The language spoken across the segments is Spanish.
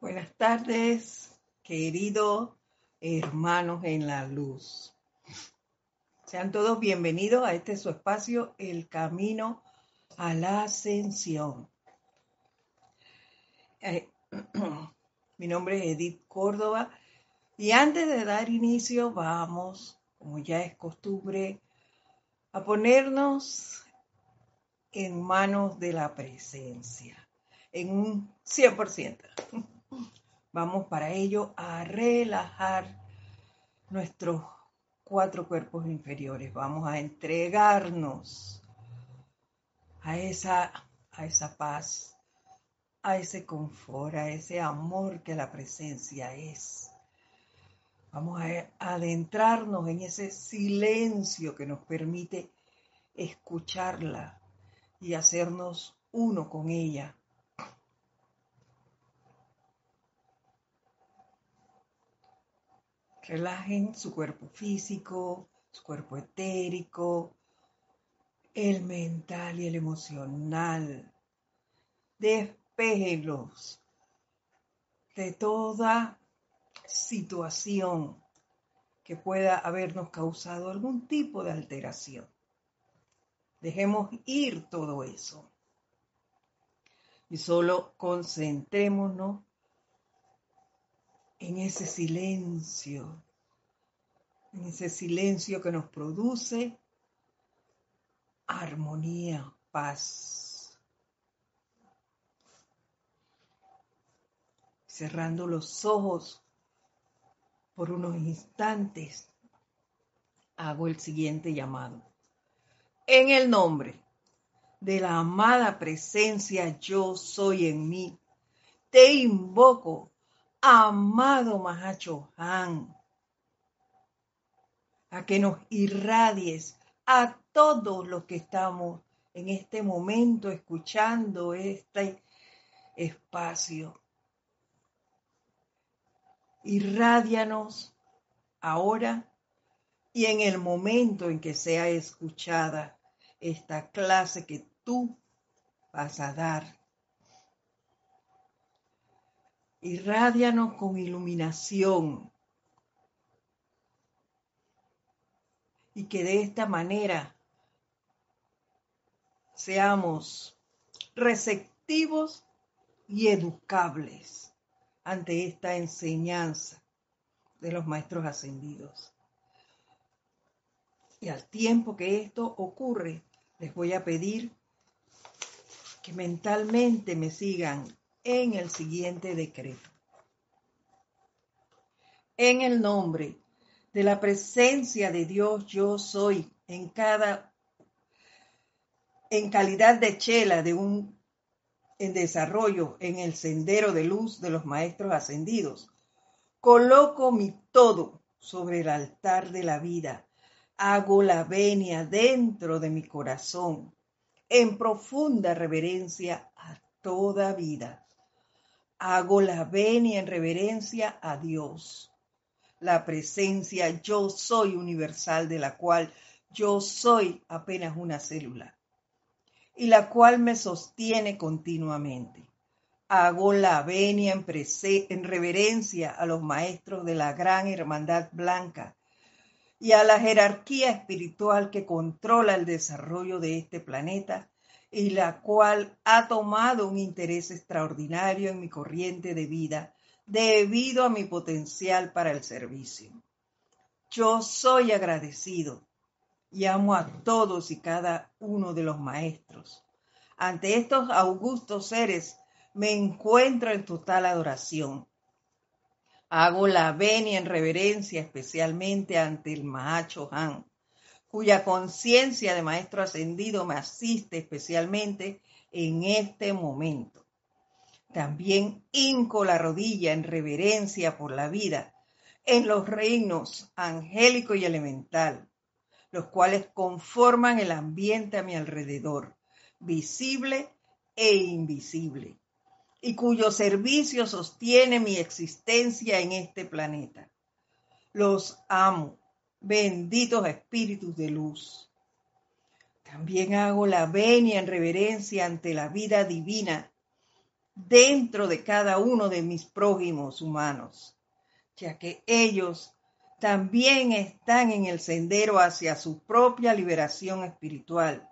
Buenas tardes, queridos hermanos en la luz. Sean todos bienvenidos a este su espacio, El Camino a la Ascensión. Eh, mi nombre es Edith Córdoba y antes de dar inicio vamos, como ya es costumbre, a ponernos en manos de la presencia, en un 100%. Vamos para ello a relajar nuestros cuatro cuerpos inferiores. Vamos a entregarnos a esa, a esa paz, a ese confort, a ese amor que la presencia es. Vamos a adentrarnos en ese silencio que nos permite escucharla y hacernos uno con ella Relajen su cuerpo físico, su cuerpo etérico, el mental y el emocional. Despejenlos de toda situación que pueda habernos causado algún tipo de alteración. Dejemos ir todo eso. Y solo concentrémonos en ese silencio, en ese silencio que nos produce armonía, paz. Cerrando los ojos por unos instantes, hago el siguiente llamado. En el nombre de la amada presencia yo soy en mí, te invoco amado Mahacho Han, a que nos irradies a todos los que estamos en este momento escuchando este espacio. Irradianos ahora y en el momento en que sea escuchada esta clase que tú vas a dar irradianos con iluminación. Y que de esta manera seamos receptivos y educables ante esta enseñanza de los maestros ascendidos. Y al tiempo que esto ocurre, les voy a pedir que mentalmente me sigan en el siguiente decreto. En el nombre de la presencia de Dios yo soy en cada en calidad de chela de un en desarrollo en el sendero de luz de los maestros ascendidos. Coloco mi todo sobre el altar de la vida. Hago la venia dentro de mi corazón en profunda reverencia a toda vida hago la venia en reverencia a Dios. La presencia yo soy universal de la cual yo soy apenas una célula y la cual me sostiene continuamente. Hago la venia en, en reverencia a los maestros de la gran hermandad blanca y a la jerarquía espiritual que controla el desarrollo de este planeta y la cual ha tomado un interés extraordinario en mi corriente de vida debido a mi potencial para el servicio. Yo soy agradecido y amo a todos y cada uno de los maestros. Ante estos augustos seres me encuentro en total adoración. Hago la venia en reverencia especialmente ante el Mahacho Han, cuya conciencia de maestro ascendido me asiste especialmente en este momento. También hinco la rodilla en reverencia por la vida en los reinos angélico y elemental, los cuales conforman el ambiente a mi alrededor, visible e invisible, y cuyo servicio sostiene mi existencia en este planeta. Los amo benditos espíritus de luz. También hago la venia en reverencia ante la vida divina dentro de cada uno de mis prójimos humanos, ya que ellos también están en el sendero hacia su propia liberación espiritual.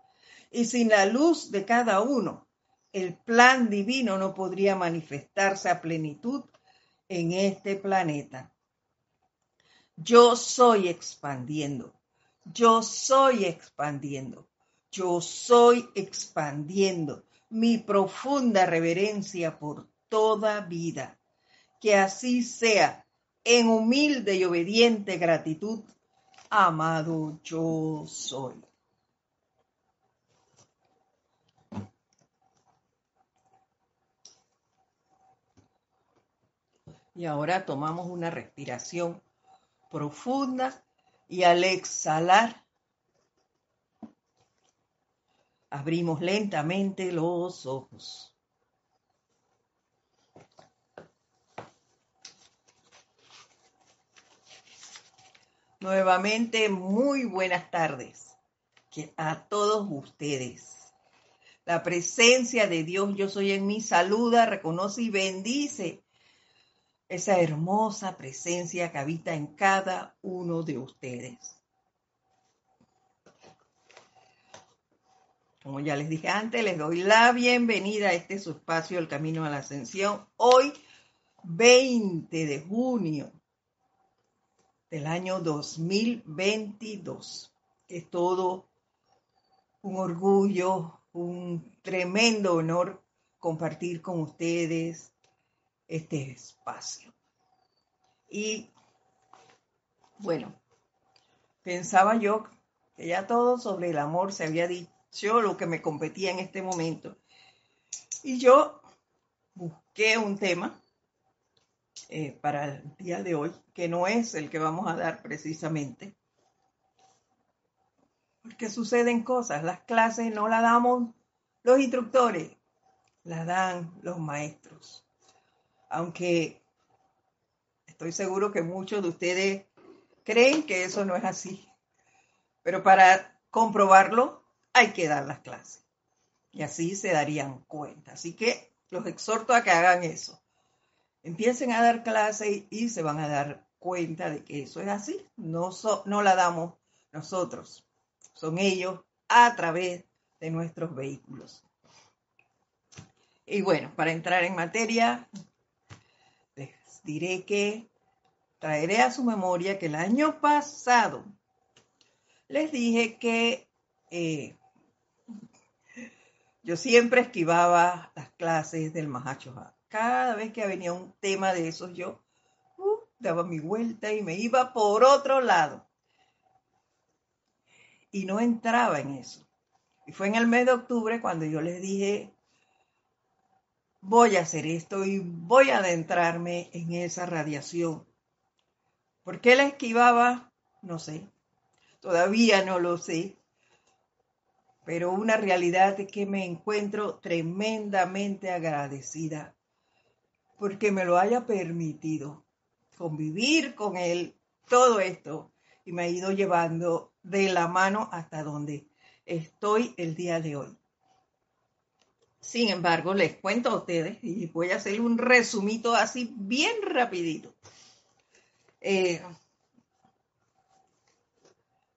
Y sin la luz de cada uno, el plan divino no podría manifestarse a plenitud en este planeta. Yo soy expandiendo, yo soy expandiendo, yo soy expandiendo mi profunda reverencia por toda vida. Que así sea en humilde y obediente gratitud, amado yo soy. Y ahora tomamos una respiración profunda y al exhalar abrimos lentamente los ojos. Nuevamente, muy buenas tardes a todos ustedes. La presencia de Dios, yo soy en mí, saluda, reconoce y bendice esa hermosa presencia que habita en cada uno de ustedes. Como ya les dije antes, les doy la bienvenida a este espacio, El Camino a la Ascensión, hoy 20 de junio del año 2022. Es todo un orgullo, un tremendo honor compartir con ustedes este espacio. Y bueno, pensaba yo que ya todo sobre el amor se había dicho lo que me competía en este momento. Y yo busqué un tema eh, para el día de hoy, que no es el que vamos a dar precisamente. Porque suceden cosas, las clases no las damos los instructores, las dan los maestros. Aunque estoy seguro que muchos de ustedes creen que eso no es así. Pero para comprobarlo hay que dar las clases. Y así se darían cuenta. Así que los exhorto a que hagan eso empiecen a dar clase y se van a dar cuenta de que eso es así. No, no la damos nosotros, son ellos a través de nuestros vehículos. Y bueno, para entrar en materia, diré que traeré a su memoria que el año pasado les dije que eh, yo siempre esquivaba las clases del Mahacho cada vez que venía un tema de esos, yo uh, daba mi vuelta y me iba por otro lado. Y no entraba en eso. Y fue en el mes de octubre cuando yo les dije, voy a hacer esto y voy a adentrarme en esa radiación. ¿Por qué la esquivaba? No sé. Todavía no lo sé. Pero una realidad es que me encuentro tremendamente agradecida porque me lo haya permitido convivir con él, todo esto, y me ha ido llevando de la mano hasta donde estoy el día de hoy. Sin embargo, les cuento a ustedes y voy a hacer un resumito así bien rapidito. Eh,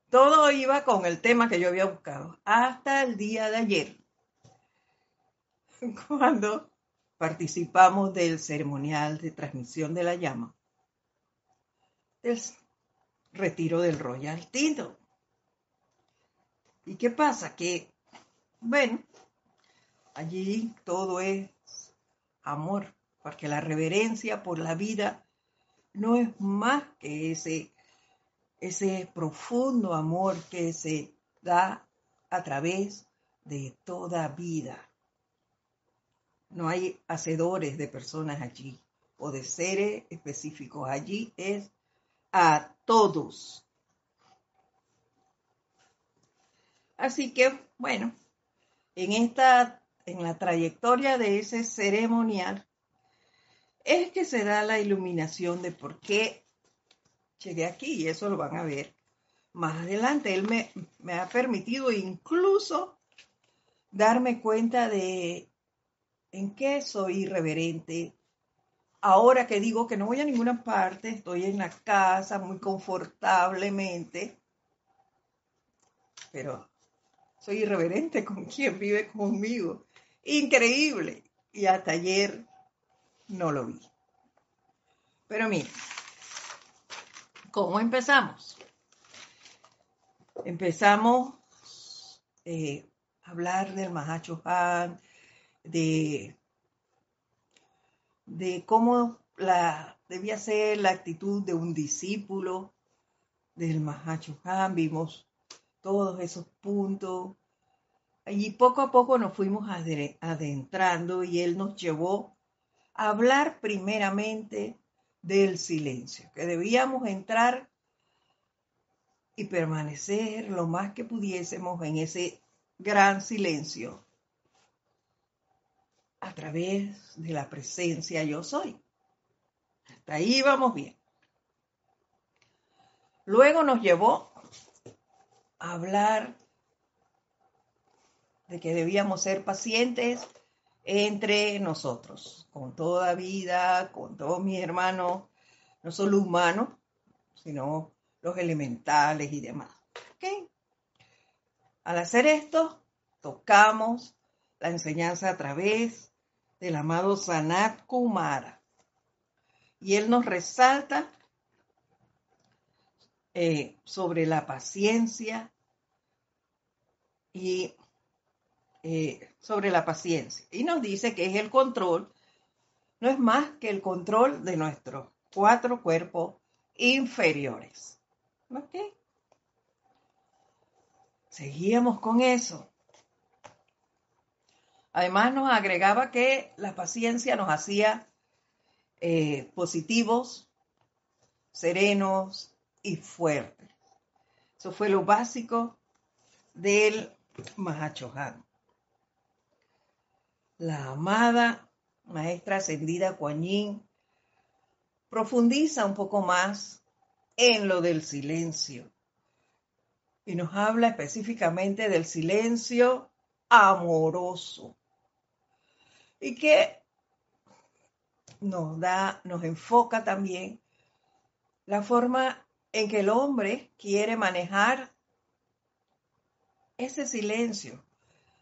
todo iba con el tema que yo había buscado hasta el día de ayer, cuando participamos del ceremonial de transmisión de la llama, del retiro del Royal Tinto. ¿Y qué pasa? Que, bueno, allí todo es amor, porque la reverencia por la vida no es más que ese, ese profundo amor que se da a través de toda vida. No hay hacedores de personas allí o de seres específicos. Allí es a todos. Así que, bueno, en esta, en la trayectoria de ese ceremonial, es que se da la iluminación de por qué llegué aquí y eso lo van a ver más adelante. Él me, me ha permitido incluso darme cuenta de ¿En qué soy irreverente? Ahora que digo que no voy a ninguna parte, estoy en la casa muy confortablemente, pero soy irreverente con quien vive conmigo. Increíble. Y hasta ayer no lo vi. Pero mira, ¿cómo empezamos? Empezamos eh, a hablar del Mahacho Han, de, de cómo la, debía ser la actitud de un discípulo del Mahacho Han. Vimos todos esos puntos. Y poco a poco nos fuimos adentrando y él nos llevó a hablar primeramente del silencio, que debíamos entrar y permanecer lo más que pudiésemos en ese gran silencio a través de la presencia yo soy. Hasta ahí vamos bien. Luego nos llevó a hablar de que debíamos ser pacientes entre nosotros, con toda vida, con todos mis hermanos, no solo humanos, sino los elementales y demás. Al hacer esto, tocamos la enseñanza a través del amado Sanat Kumara. Y él nos resalta eh, sobre la paciencia y eh, sobre la paciencia. Y nos dice que es el control, no es más que el control de nuestros cuatro cuerpos inferiores. ¿Ok? Seguíamos con eso. Además nos agregaba que la paciencia nos hacía eh, positivos, serenos y fuertes. Eso fue lo básico del Mahachohan. La amada maestra ascendida Kuan profundiza un poco más en lo del silencio y nos habla específicamente del silencio amoroso. Y que nos da, nos enfoca también la forma en que el hombre quiere manejar ese silencio,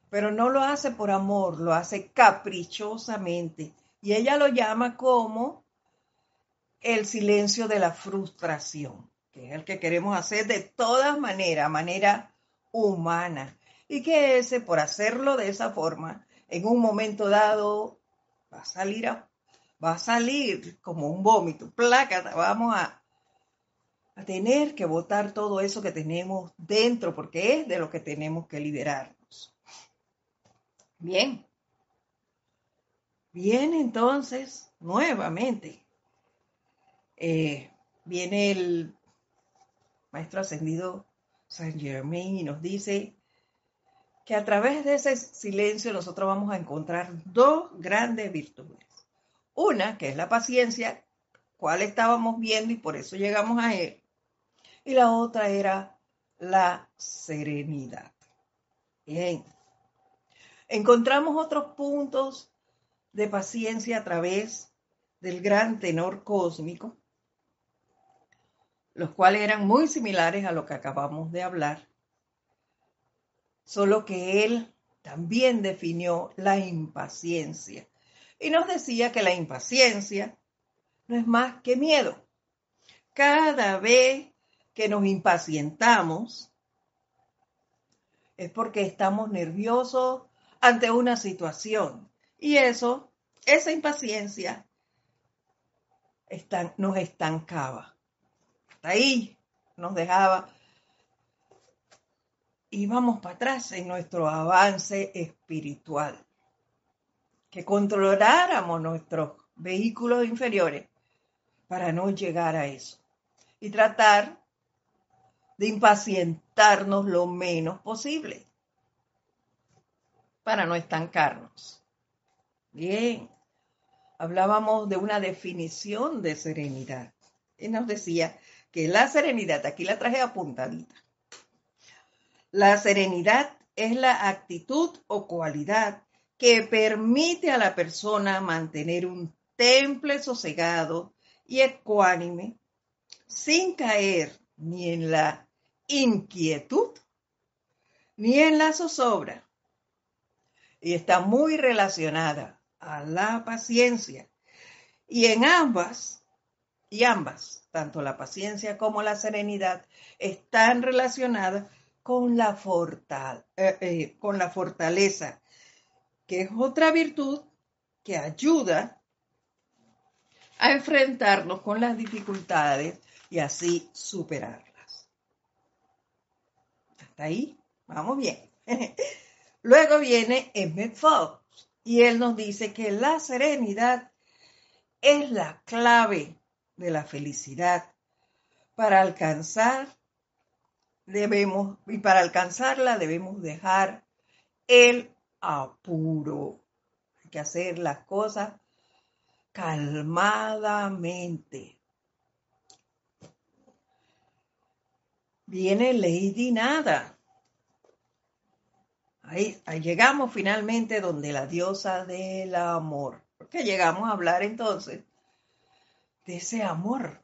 pero no lo hace por amor, lo hace caprichosamente. Y ella lo llama como el silencio de la frustración, que es el que queremos hacer de todas maneras, manera humana. Y que ese, por hacerlo de esa forma, en un momento dado va a salir, va a salir como un vómito, placa, vamos a, a tener que botar todo eso que tenemos dentro, porque es de lo que tenemos que liberarnos. Bien. Bien, entonces, nuevamente, eh, viene el maestro ascendido Saint Germain y nos dice que a través de ese silencio nosotros vamos a encontrar dos grandes virtudes. Una, que es la paciencia, cual estábamos viendo y por eso llegamos a él. Y la otra era la serenidad. Bien. Encontramos otros puntos de paciencia a través del gran tenor cósmico los cuales eran muy similares a lo que acabamos de hablar, solo que él también definió la impaciencia y nos decía que la impaciencia no es más que miedo. Cada vez que nos impacientamos es porque estamos nerviosos ante una situación y eso, esa impaciencia nos estancaba ahí nos dejaba. Y vamos para atrás en nuestro avance espiritual. Que controláramos nuestros vehículos inferiores para no llegar a eso. Y tratar de impacientarnos lo menos posible para no estancarnos. Bien, hablábamos de una definición de serenidad. Y nos decía que la serenidad, aquí la traje apuntadita. La serenidad es la actitud o cualidad que permite a la persona mantener un temple sosegado y ecuánime sin caer ni en la inquietud ni en la zozobra. Y está muy relacionada a la paciencia. Y en ambas, y ambas, tanto la paciencia como la serenidad, están relacionadas con la, eh, eh, con la fortaleza, que es otra virtud que ayuda a enfrentarnos con las dificultades y así superarlas. Hasta ahí, vamos bien. Luego viene Emmett Fox y él nos dice que la serenidad es la clave de la felicidad. Para alcanzar debemos y para alcanzarla debemos dejar el apuro. Hay que hacer las cosas calmadamente. Viene Lady Nada. Ahí, llegamos finalmente donde la diosa del amor. Porque llegamos a hablar entonces de ese amor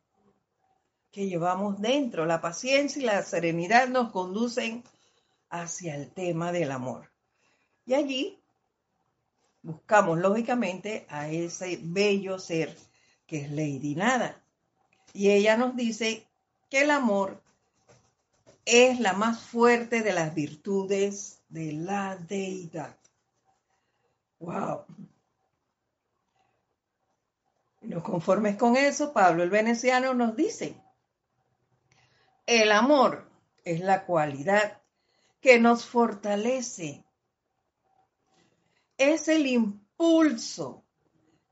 que llevamos dentro. La paciencia y la serenidad nos conducen hacia el tema del amor. Y allí buscamos lógicamente a ese bello ser que es Lady Nada. Y ella nos dice que el amor es la más fuerte de las virtudes de la deidad. ¡Wow! No conformes con eso, Pablo el Veneciano nos dice, el amor es la cualidad que nos fortalece es el impulso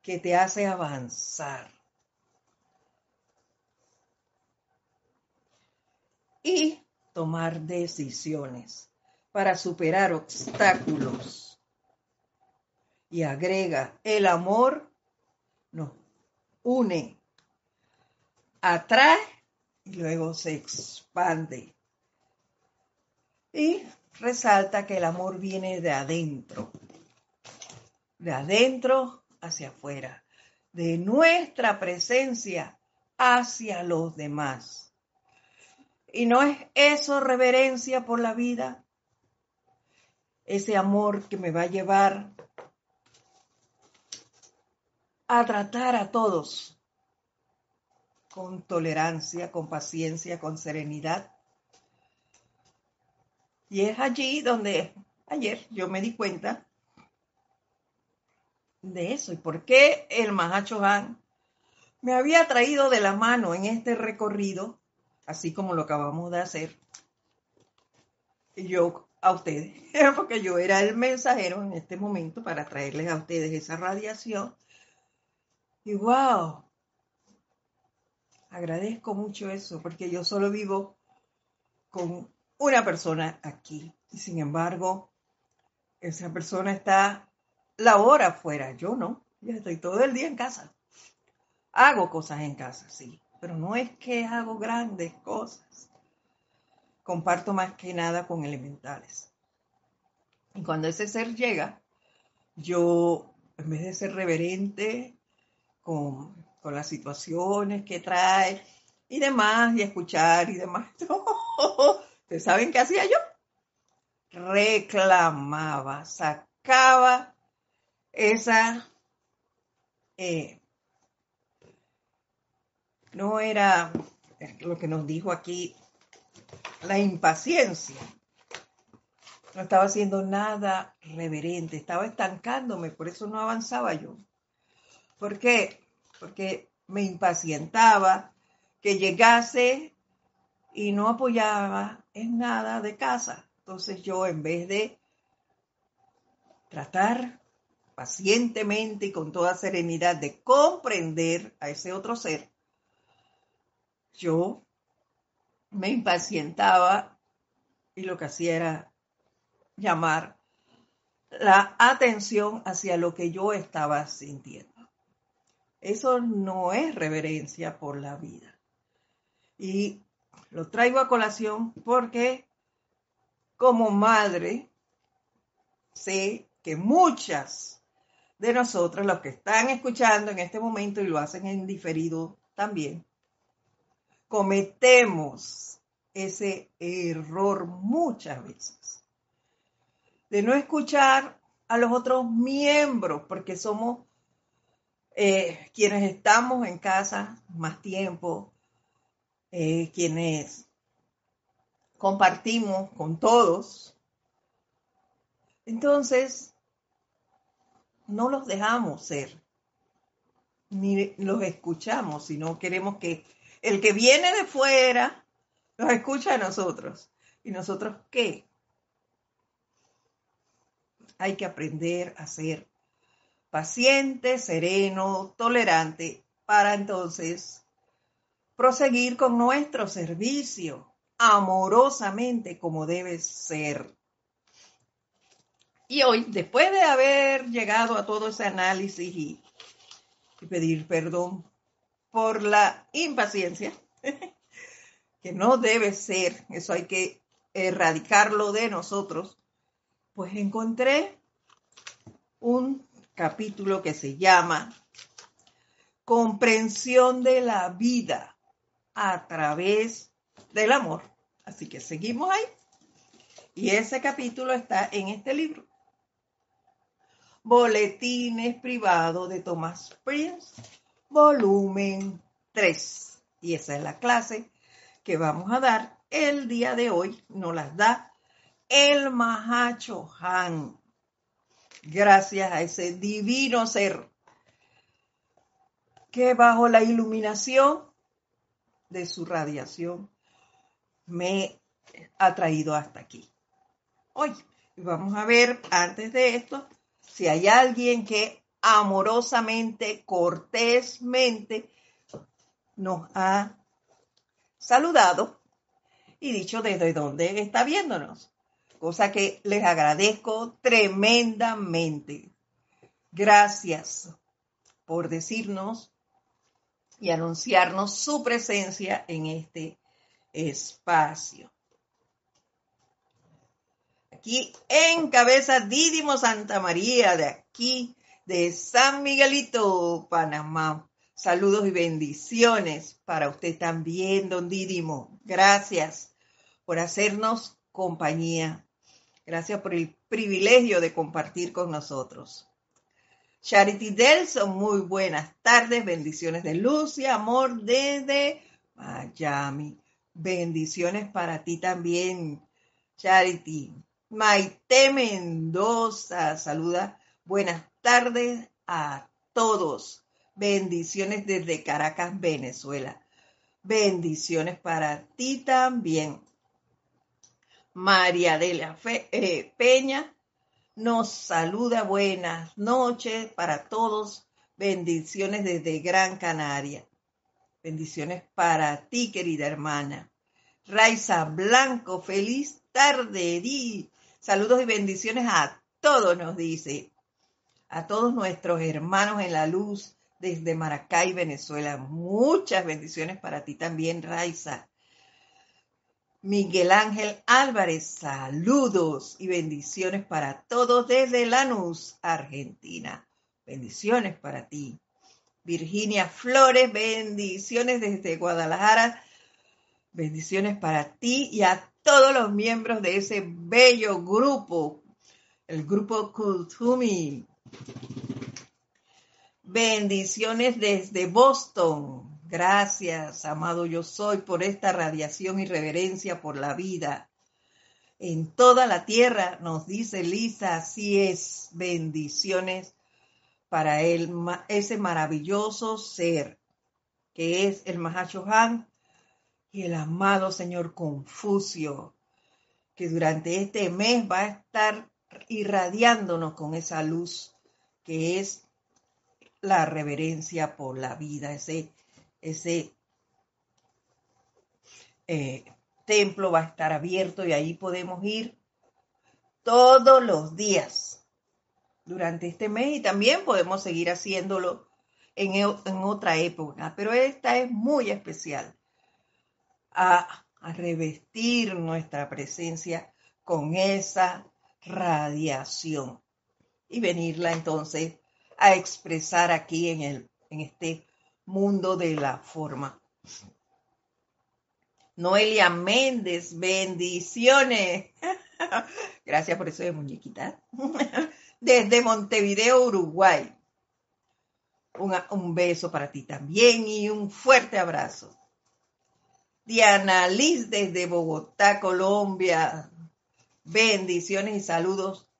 que te hace avanzar. Y tomar decisiones para superar obstáculos. Y agrega, el amor nos une, atrae y luego se expande. Y resalta que el amor viene de adentro de adentro hacia afuera, de nuestra presencia hacia los demás. ¿Y no es eso reverencia por la vida? Ese amor que me va a llevar a tratar a todos con tolerancia, con paciencia, con serenidad. Y es allí donde ayer yo me di cuenta de eso y por qué el Mahacho Han me había traído de la mano en este recorrido, así como lo acabamos de hacer, y yo a ustedes, porque yo era el mensajero en este momento para traerles a ustedes esa radiación. Y wow, agradezco mucho eso, porque yo solo vivo con una persona aquí. Y sin embargo, esa persona está la hora afuera, yo no, yo estoy todo el día en casa. Hago cosas en casa, sí, pero no es que hago grandes cosas. Comparto más que nada con elementales. Y cuando ese ser llega, yo, en vez de ser reverente con, con las situaciones que trae y demás, y escuchar y demás, ¿ustedes saben qué hacía yo? Reclamaba, sacaba esa eh, no era lo que nos dijo aquí la impaciencia. No estaba haciendo nada reverente, estaba estancándome, por eso no avanzaba yo. ¿Por qué? Porque me impacientaba que llegase y no apoyaba en nada de casa. Entonces yo en vez de tratar pacientemente y con toda serenidad de comprender a ese otro ser, yo me impacientaba y lo que hacía era llamar la atención hacia lo que yo estaba sintiendo. Eso no es reverencia por la vida. Y lo traigo a colación porque como madre sé que muchas de nosotros, los que están escuchando en este momento y lo hacen en diferido también, cometemos ese error muchas veces de no escuchar a los otros miembros porque somos eh, quienes estamos en casa más tiempo, eh, quienes compartimos con todos. Entonces, no los dejamos ser, ni los escuchamos, sino queremos que el que viene de fuera nos escucha a nosotros. ¿Y nosotros qué? Hay que aprender a ser paciente, sereno, tolerante, para entonces proseguir con nuestro servicio amorosamente como debe ser. Y hoy, después de haber llegado a todo ese análisis y, pedir perdón por la impaciencia, que no debe ser, eso hay que erradicarlo de nosotros, pues encontré un capítulo que se llama Comprensión de la vida a través del amor. Así que seguimos ahí. Y ese capítulo está en este libro. Boletines privados de Thomas Prince, volumen 3. Y esa es la clase que vamos a dar el día de hoy. Nos las da el Mahacho Han gracias a ese divino ser que bajo la iluminación de su radiación me ha traído hasta aquí. Hoy vamos a ver antes de esto si hay alguien que amorosamente, cortésmente nos ha saludado y dicho desde dónde está viéndonos cosa que les agradezco tremendamente. Gracias por decirnos y anunciarnos su presencia en este espacio. Aquí en cabeza Dídimo Santa María, de aquí, de San Miguelito, Panamá. Saludos y bendiciones para usted también, don Dídimo. Gracias por hacernos compañía Gracias por el privilegio de compartir con nosotros. Charity Delson, muy buenas tardes, bendiciones de luz y amor desde Miami. Bendiciones para ti también, Charity. Maite Mendoza, saluda. Buenas tardes a todos. Bendiciones desde Caracas, Venezuela. Bendiciones para ti también. María de la eh, Peña nos saluda. Buenas noches para todos. Bendiciones desde Gran Canaria. Bendiciones para ti, querida hermana. Raiza Blanco, feliz tarde. Di. Saludos y bendiciones a todos, nos dice. A todos nuestros hermanos en la luz desde Maracay, Venezuela. Muchas bendiciones para ti también, Raiza. Miguel Ángel Álvarez, saludos y bendiciones para todos desde Lanús, Argentina. Bendiciones para ti. Virginia Flores, bendiciones desde Guadalajara. Bendiciones para ti y a todos los miembros de ese bello grupo, el grupo Kultumi. Bendiciones desde Boston, Gracias, amado yo soy, por esta radiación y reverencia por la vida. En toda la tierra, nos dice Lisa, así es. Bendiciones para él, ese maravilloso ser que es el Han y el amado Señor Confucio, que durante este mes va a estar irradiándonos con esa luz que es la reverencia por la vida, ese ese eh, templo va a estar abierto y ahí podemos ir todos los días durante este mes y también podemos seguir haciéndolo en, en otra época, pero esta es muy especial a, a revestir nuestra presencia con esa radiación. Y venirla entonces a expresar aquí en, el, en este mundo de la forma. Noelia Méndez, bendiciones. Gracias por eso de muñequita. Desde Montevideo, Uruguay. un beso para ti también y un fuerte abrazo. Diana Liz desde Bogotá, Colombia. Bendiciones y saludos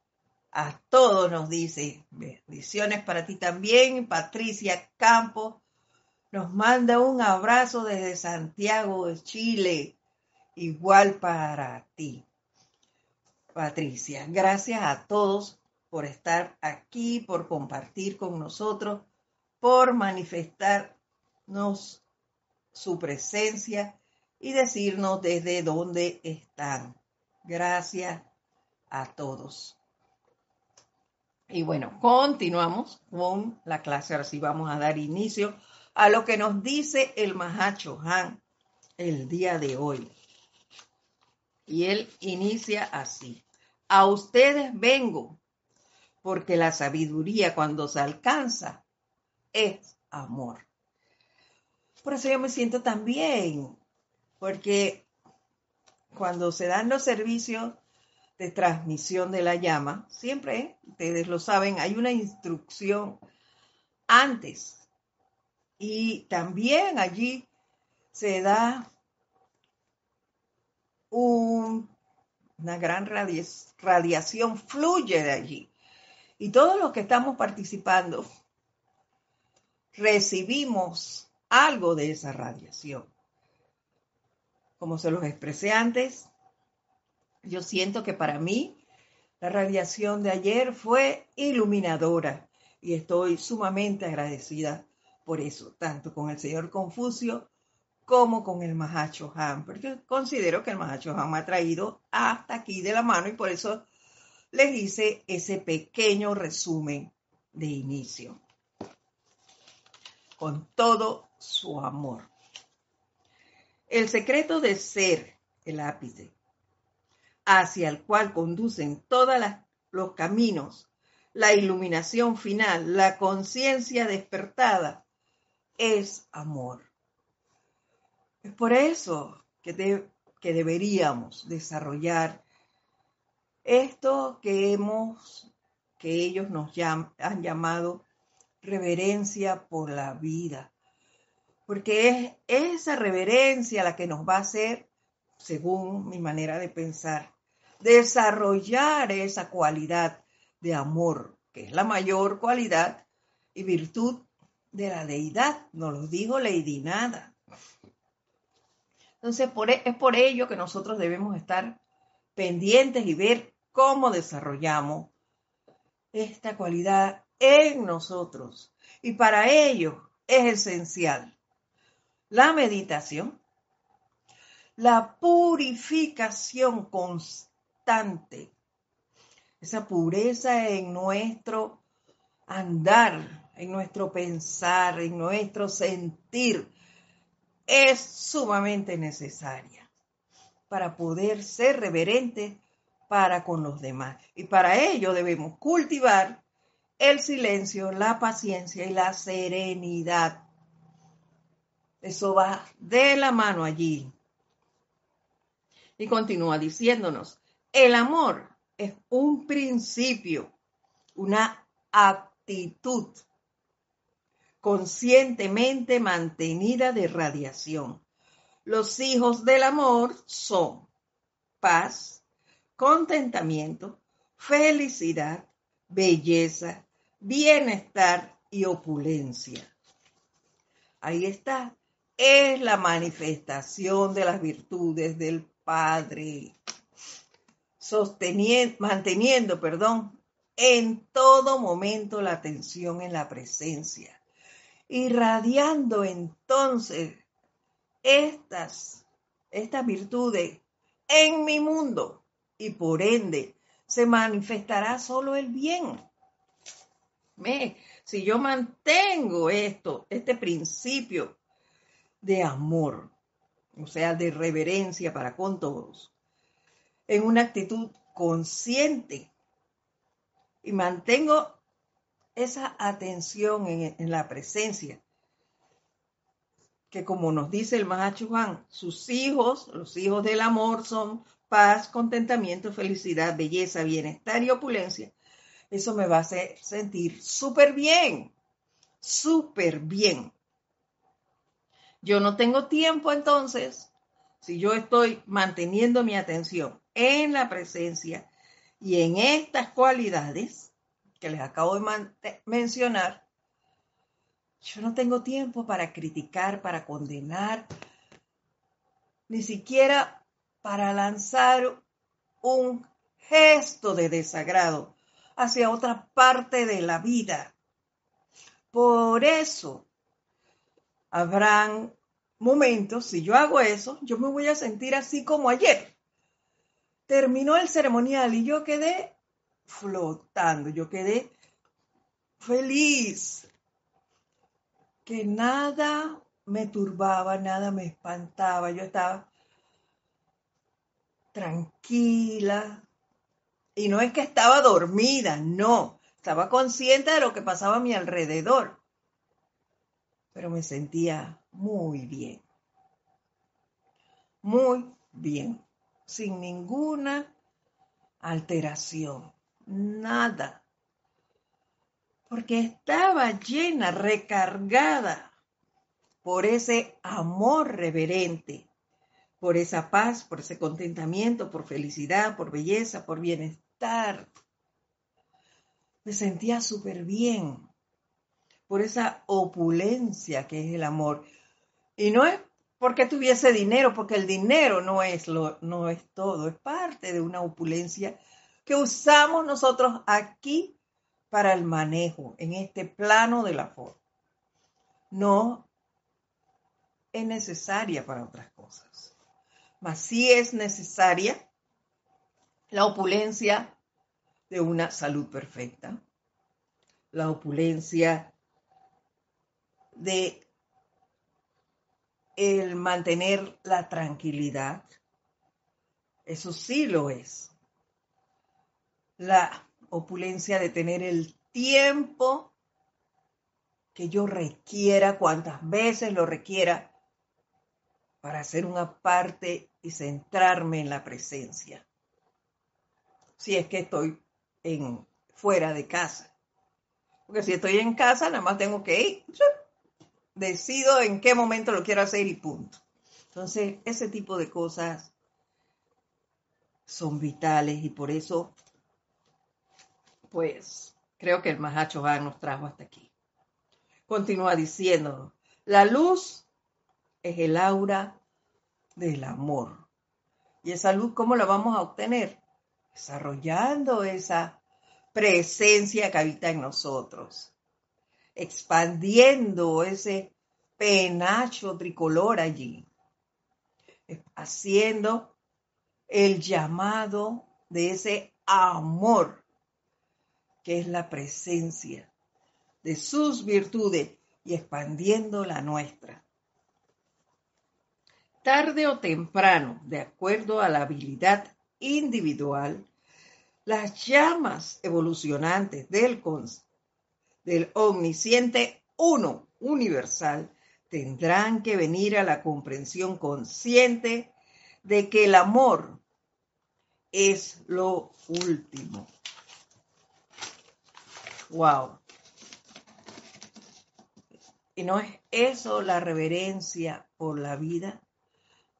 a todos, nos dice. Bendiciones para ti también. Patricia Campos nos manda un abrazo desde Santiago de Chile. Igual para ti. Patricia, gracias a todos por estar aquí, por compartir con nosotros, por manifestarnos su presencia y decirnos desde dónde están. Gracias a todos. Y bueno, continuamos con la clase. Ahora sí vamos a dar inicio a lo que nos dice el Mahacho Han el día de hoy. Y él inicia así. A ustedes vengo, porque la sabiduría cuando se alcanza es amor. Por eso yo me siento tan bien porque cuando se dan los servicios de transmisión de la llama, siempre, ustedes lo saben, hay una instrucción antes y también allí se da una gran radiación, fluye de allí. Y todos los que estamos participando recibimos algo de esa radiación como se los expresé antes, yo siento que para mí la radiación de ayer fue iluminadora y estoy sumamente agradecida por eso, tanto con el señor Confucio como con el Mahacho Han, porque considero que el Mahacho Han me ha traído hasta aquí de la mano y por eso les hice ese pequeño resumen de inicio. Con todo su amor. El secreto de ser el ápice, hacia el cual conducen todos los caminos, la iluminación final, la conciencia despertada, es amor. Es por eso que, que deberíamos desarrollar esto que hemos, que ellos nos han llamado reverencia por la vida porque es esa reverencia la que nos va a hacer, según mi manera de pensar, desarrollar esa cualidad de amor, que es la mayor cualidad y virtud de la deidad, nos lo dijo Lady Nada. Entonces, e, es por ello que nosotros debemos estar pendientes y ver cómo desarrollamos esta cualidad en nosotros. Y para ello es esencial la meditación, la purificación constante, esa pureza en nuestro andar, en nuestro pensar, en nuestro sentir, es sumamente necesaria para poder ser reverente para con los demás. Y para ello debemos cultivar el silencio, la paciencia y la serenidad eso va de la mano allí. Y continúa diciéndonos, el amor es un principio, una actitud conscientemente mantenida de radiación. Los hijos del amor son paz, contentamiento, felicidad, belleza, bienestar y opulencia. Ahí está es la manifestación de las virtudes del Padre, sosteniendo, manteniendo, perdón, en todo momento la atención en la presencia, irradiando entonces estas, estas virtudes en mi mundo y por ende se manifestará solo el bien. si yo mantengo esto, este principio de amor, o sea, de reverencia para con todos, en una actitud consciente. Y mantengo esa atención en, la presencia, que como nos dice el Mahacho Juan, sus hijos, los hijos del amor son paz, contentamiento, felicidad, belleza, bienestar y opulencia, eso me va a hacer sentir súper bien, súper bien. Yo no tengo tiempo entonces, si yo estoy manteniendo mi atención en la presencia y en estas cualidades que les acabo de mencionar, yo no tengo tiempo para criticar, para condenar, ni siquiera para lanzar un gesto de desagrado hacia otra parte de la vida. Por eso, habrán momentos, si yo hago eso, yo me voy a sentir así como ayer. Terminó el ceremonial y yo quedé flotando, yo quedé feliz, que nada me turbaba, nada me espantaba, yo estaba tranquila. Y no es que estaba dormida, no, estaba consciente de lo que pasaba a mi alrededor. Pero me sentía muy bien. Muy bien, sin ninguna alteración, nada. Porque estaba llena, recargada por ese amor reverente por esa paz, por ese contentamiento, por felicidad, por belleza, por bienestar. Me sentía súper bien por esa opulencia que es el amor. Y no es porque tuviese dinero, porque el dinero no es, lo, no es todo, es parte de una opulencia que usamos nosotros aquí para el manejo, en este plano de la forma. No es necesaria para otras cosas mas sí es necesaria la opulencia de una salud perfecta, la opulencia de el mantener la tranquilidad. Eso sí lo es. La opulencia de tener el tiempo que yo requiera, cuantas veces lo requiera, para hacer una parte y centrarme en la presencia. Si es que estoy en, fuera de casa. Porque si estoy en casa, nada más tengo que ir. Decido en qué momento lo quiero hacer y punto. Entonces, ese tipo de cosas son vitales y por eso, pues, creo que el Mahacho nos trajo hasta aquí. Continúa diciendo, la luz es el aura del amor. ¿Y esa luz cómo la vamos a obtener? Desarrollando esa presencia que habita en nosotros, expandiendo ese penacho tricolor allí, haciendo el llamado de ese amor que es la presencia de sus virtudes y expandiendo la nuestra. Tarde o temprano, de acuerdo a la habilidad individual, las llamas evolucionantes del, del omnisciente uno universal tendrán que venir a la comprensión consciente de que el amor es lo último. Wow. ¿Y no es eso la reverencia por la vida?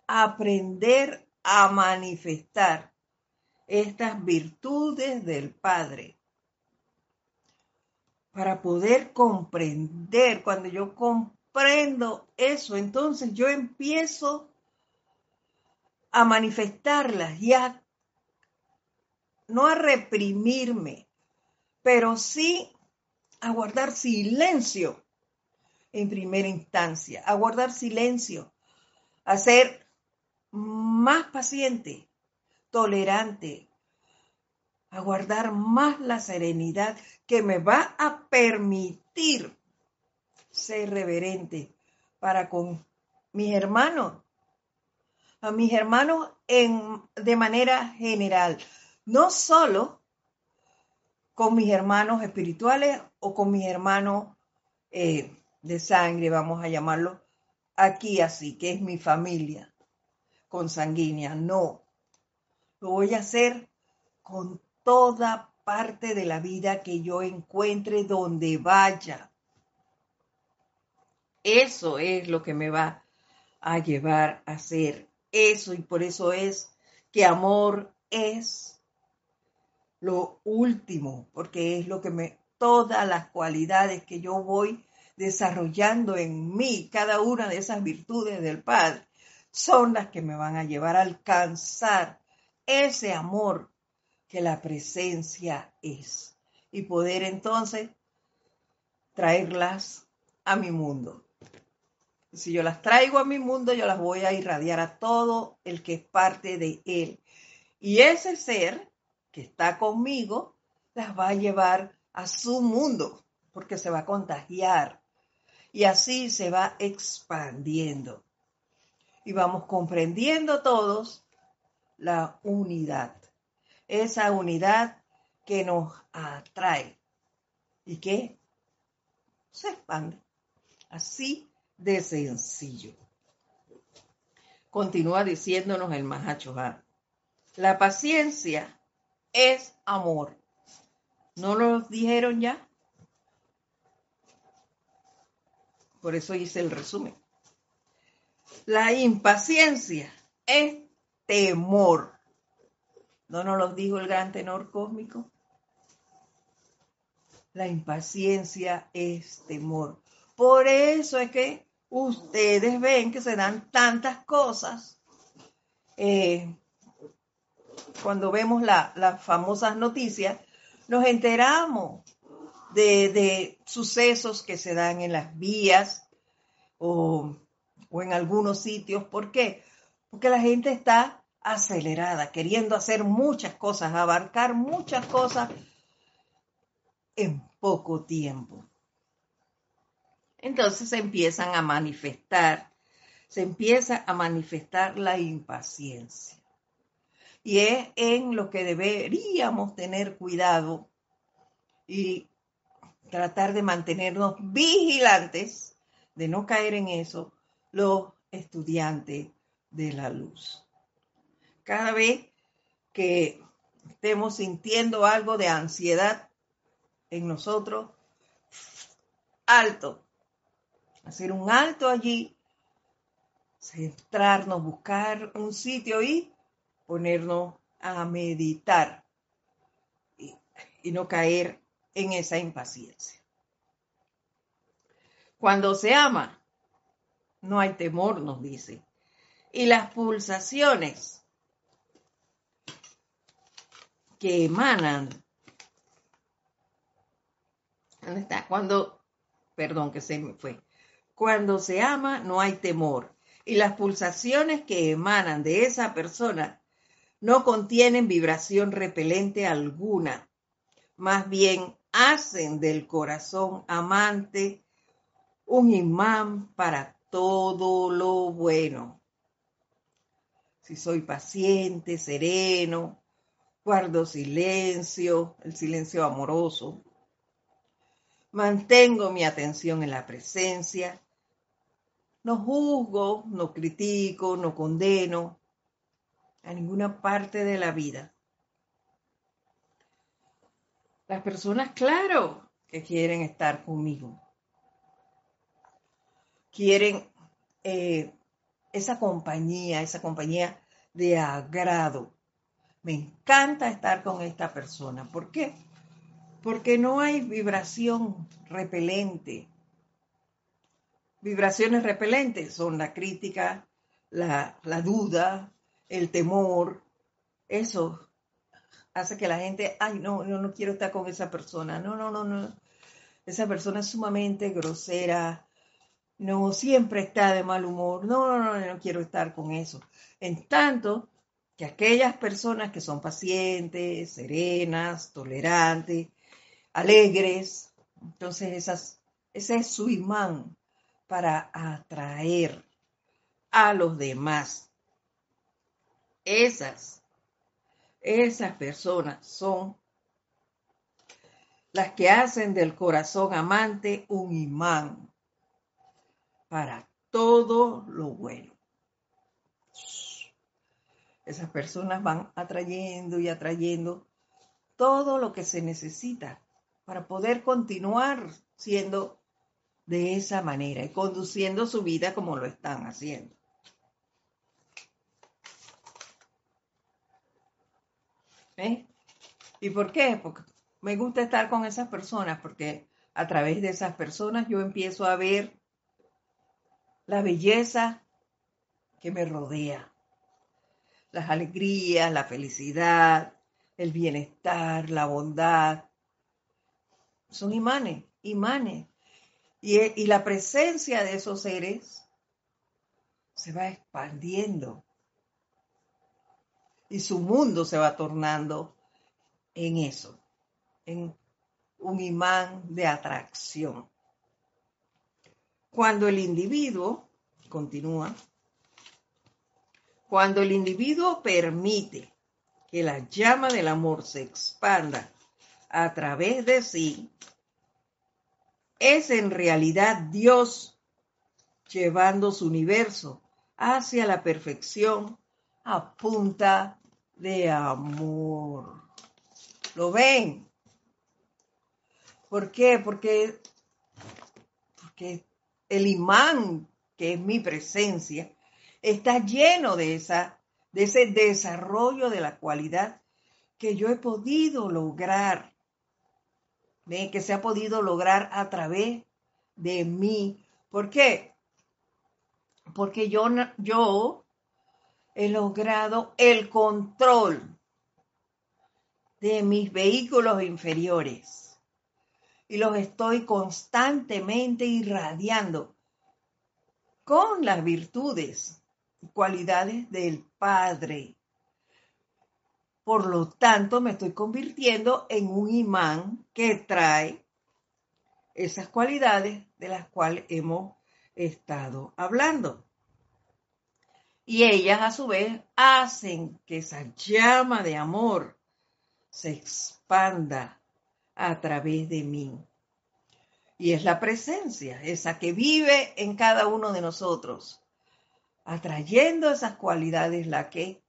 aprender a manifestar estas virtudes del Padre. Para poder comprender, cuando yo comprendo eso, entonces yo empiezo a manifestarlas y a no a reprimirme, pero sí a guardar silencio en primera instancia, a guardar silencio, a ser más paciente, tolerante, a guardar más la serenidad que me va a permitir ser reverente para con mis hermanos, a mis hermanos en, de manera general, no solo con mis hermanos espirituales o con mis hermanos eh, de sangre, vamos a llamarlo aquí así, que es mi familia consanguínea. No, lo voy a hacer con toda parte de la vida que yo encuentre donde vaya. Eso es lo que me va a llevar a hacer eso y por eso es que amor es lo último, porque es lo que me, todas las cualidades que yo voy desarrollando en mí, cada una de esas virtudes del Padre, son las que me van a llevar a alcanzar ese amor que la presencia es y poder entonces traerlas a mi mundo. Si yo las traigo a mi mundo, yo las voy a irradiar a todo el que es parte de él. Y ese ser que está conmigo las va a llevar a su mundo, porque se va a contagiar. Y así se va expandiendo. Y vamos comprendiendo todos la unidad. Esa unidad que nos atrae y que se expande. Así de sencillo. Continúa diciéndonos el Mahachohan. La paciencia es amor. ¿No lo dijeron ya? Por eso hice el resumen. La impaciencia es temor. ¿No nos lo dijo el gran tenor cósmico? La impaciencia es temor. Por eso es que ustedes ven que se dan tantas cosas. Eh, cuando vemos las famosas noticias, nos enteramos de, sucesos que se dan en las vías o, o en algunos sitios. ¿Por qué? Porque la gente está acelerada, queriendo hacer muchas cosas, abarcar muchas cosas en poco tiempo entonces se empiezan a manifestar, se empieza a manifestar la impaciencia. Y es en lo que deberíamos tener cuidado y tratar de mantenernos vigilantes, de no caer en eso, los estudiantes de la luz. Cada vez que estemos sintiendo algo de ansiedad en nosotros, alto, hacer un alto allí, centrarnos, buscar un sitio y ponernos a meditar y, y no caer en esa impaciencia. Cuando se ama, no hay temor, nos dice. Y las pulsaciones que emanan. ¿Dónde está? Cuando, perdón que se me fue. Cuando se ama no hay temor y las pulsaciones que emanan de esa persona no contienen vibración repelente alguna. Más bien hacen del corazón amante un imán para todo lo bueno. Si soy paciente, sereno, guardo silencio, el silencio amoroso, mantengo mi atención en la presencia, no juzgo, no critico, no condeno a ninguna parte de la vida. Las personas, claro, que quieren estar conmigo. Quieren eh, esa compañía, esa compañía de agrado. Me encanta estar con esta persona. ¿Por qué? Porque no hay vibración repelente, Vibraciones repelentes son la crítica, la, duda, el temor. Eso hace que la gente, ay, no, no, no quiero estar con esa persona. No, no, no, no. Esa persona es sumamente grosera. No, siempre está de mal humor. No, no, no, no quiero estar con eso. En tanto que aquellas personas que son pacientes, serenas, tolerantes, alegres, entonces ese es su imán para atraer a los demás. Esas, esas personas son las que hacen del corazón amante un imán para todo lo bueno. Esas personas van atrayendo y atrayendo todo lo que se necesita para poder continuar siendo de esa manera y conduciendo su vida como lo están haciendo. ¿Eh? ¿Y por qué? Porque me gusta estar con esas personas, porque a través de esas personas yo empiezo a ver la belleza que me rodea, las alegrías, la felicidad, el bienestar, la bondad. Son imanes, imanes. Y, y la presencia de esos seres se va expandiendo y su mundo se va tornando en eso, en un imán de atracción. Cuando el individuo, continúa, cuando el individuo permite que la llama del amor se expanda a través de sí, es en realidad Dios llevando su universo hacia la perfección a punta de amor. ¿Lo ven? ¿Por qué? Porque, porque el imán, que es mi presencia, está lleno de, esa, de ese desarrollo de la cualidad que yo he podido lograr, que se ha podido lograr a través de mí. ¿Por qué? Porque yo, yo he logrado el control de mis vehículos inferiores y los estoy constantemente irradiando con las virtudes cualidades del Padre. Por lo tanto, me estoy convirtiendo en un imán que trae esas cualidades de las cuales hemos estado hablando. Y ellas a su vez hacen que esa llama de amor se expanda a través de mí. Y es la presencia, esa que vive en cada uno de nosotros, atrayendo esas cualidades la que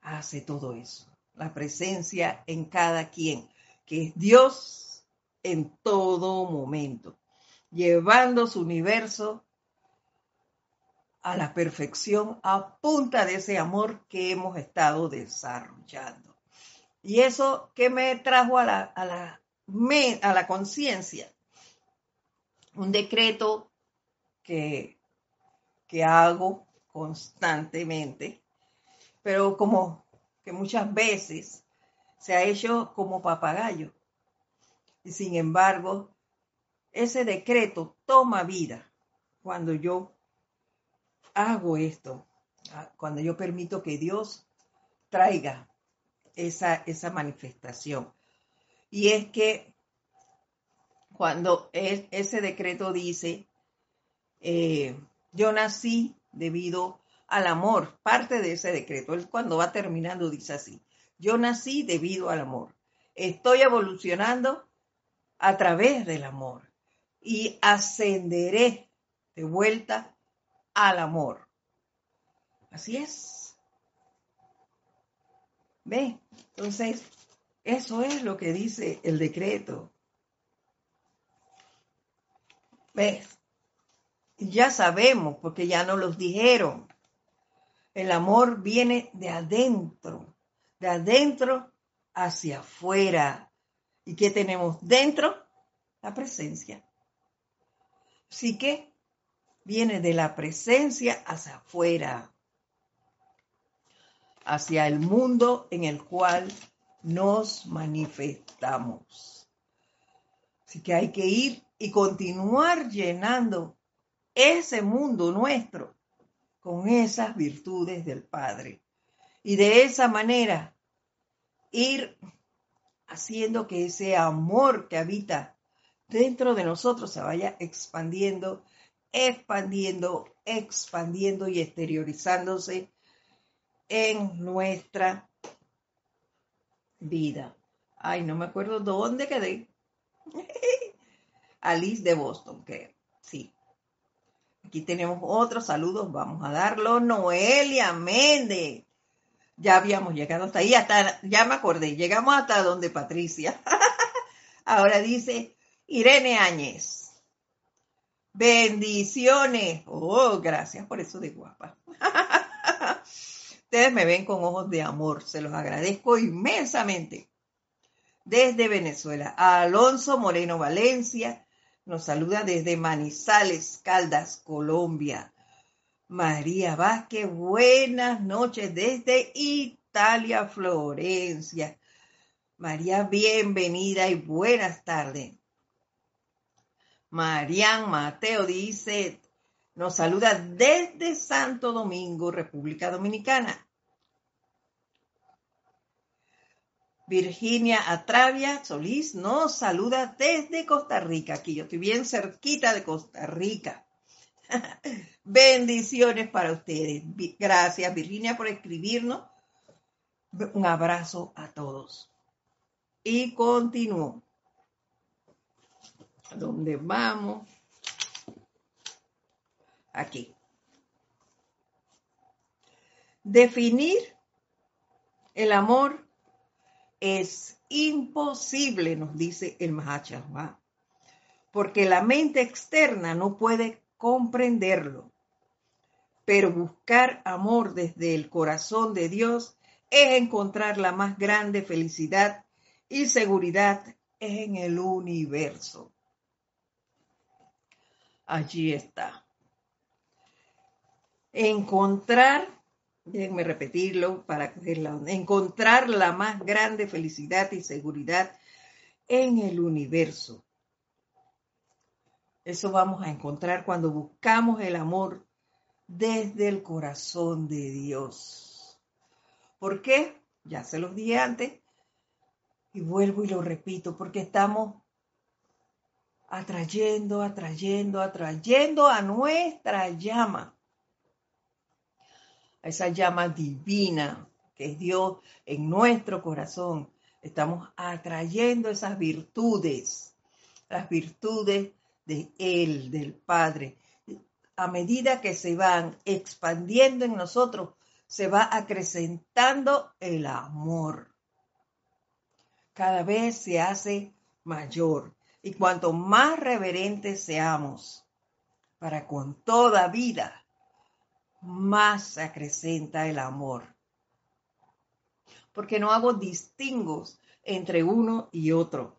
hace todo eso. La presencia en cada quien, que es Dios en todo momento, llevando su universo a la perfección a punta de ese amor que hemos estado desarrollando. Y eso que me trajo a la, a la, a la conciencia, un decreto que, que hago constantemente, pero como que muchas veces se ha hecho como papagayo. Y sin embargo, ese decreto toma vida cuando yo hago esto, ah, cuando yo permito que Dios traiga esa, esa manifestación. Y es que cuando ese decreto dice, eh, yo nací debido al amor, parte de ese decreto, él cuando va terminando dice así, yo nací debido al amor, estoy evolucionando a través del amor y ascenderé de vuelta al amor. Así es. ¿Ve? Entonces, eso es lo que dice el decreto. ¿Ves? Ya sabemos, porque ya nos los dijeron. El amor viene de adentro, de adentro hacia afuera. ¿Y qué tenemos dentro? La presencia. Así que viene de la presencia hacia afuera, hacia el mundo en el cual nos manifestamos. Así que hay que ir y continuar llenando ese mundo nuestro con esas virtudes del Padre. Y de esa manera ir haciendo que ese amor que habita dentro de nosotros se vaya expandiendo expandiendo, expandiendo y exteriorizándose en nuestra vida. Ay, no me acuerdo dónde quedé. Alice de Boston, que sí. Aquí tenemos otros saludos, vamos a darlo. Noelia Méndez. Ya habíamos llegado hasta ahí, hasta, ya me acordé, llegamos hasta donde Patricia. Ahora dice Irene Áñez. Bendiciones. Oh, gracias por eso de guapa. Ustedes me ven con ojos de amor, se los agradezco inmensamente. Desde Venezuela, Alonso Moreno Valencia nos saluda desde Manizales, Caldas, Colombia. María Vázquez, buenas noches desde Italia, Florencia. María, bienvenida y buenas tardes. Marian Mateo dice, nos saluda desde Santo Domingo, República Dominicana. Virginia Atravia Solís nos saluda desde Costa Rica. Aquí yo estoy bien cerquita de Costa Rica. Bendiciones para ustedes. Gracias Virginia por escribirnos. Un abrazo a todos. Y continúo dónde vamos? Aquí. Definir el amor es imposible, nos dice el Mahachahua, porque la mente externa no puede comprenderlo. Pero buscar amor desde el corazón de Dios es encontrar la más grande felicidad y seguridad en el universo allí está. Encontrar, déjenme repetirlo para encontrar la más grande felicidad y seguridad en el universo. Eso vamos a encontrar cuando buscamos el amor desde el corazón de Dios. ¿Por qué? Ya se los dije antes y vuelvo y lo repito, porque estamos atrayendo, atrayendo, atrayendo a nuestra llama, esa llama divina que es Dios en nuestro corazón. Estamos atrayendo esas virtudes, las virtudes de Él, del Padre. A medida que se van expandiendo en nosotros, se va acrecentando el amor. Cada vez se hace mayor. Y cuanto más reverentes seamos para con toda vida, más se acrecenta el amor. Porque no hago distingos entre uno y otro.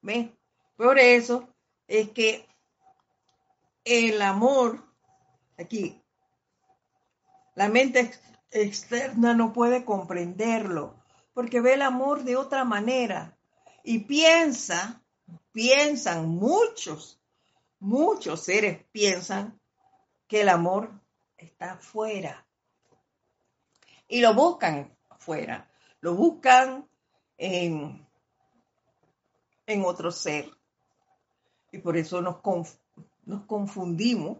¿Ven? Por eso es que el amor, aquí, la mente externa no puede comprenderlo, porque ve el amor de otra manera. Y piensa, piensan muchos, muchos seres piensan que el amor está afuera. Y lo buscan afuera, lo buscan en, en otro ser. Y por eso nos, nos confundimos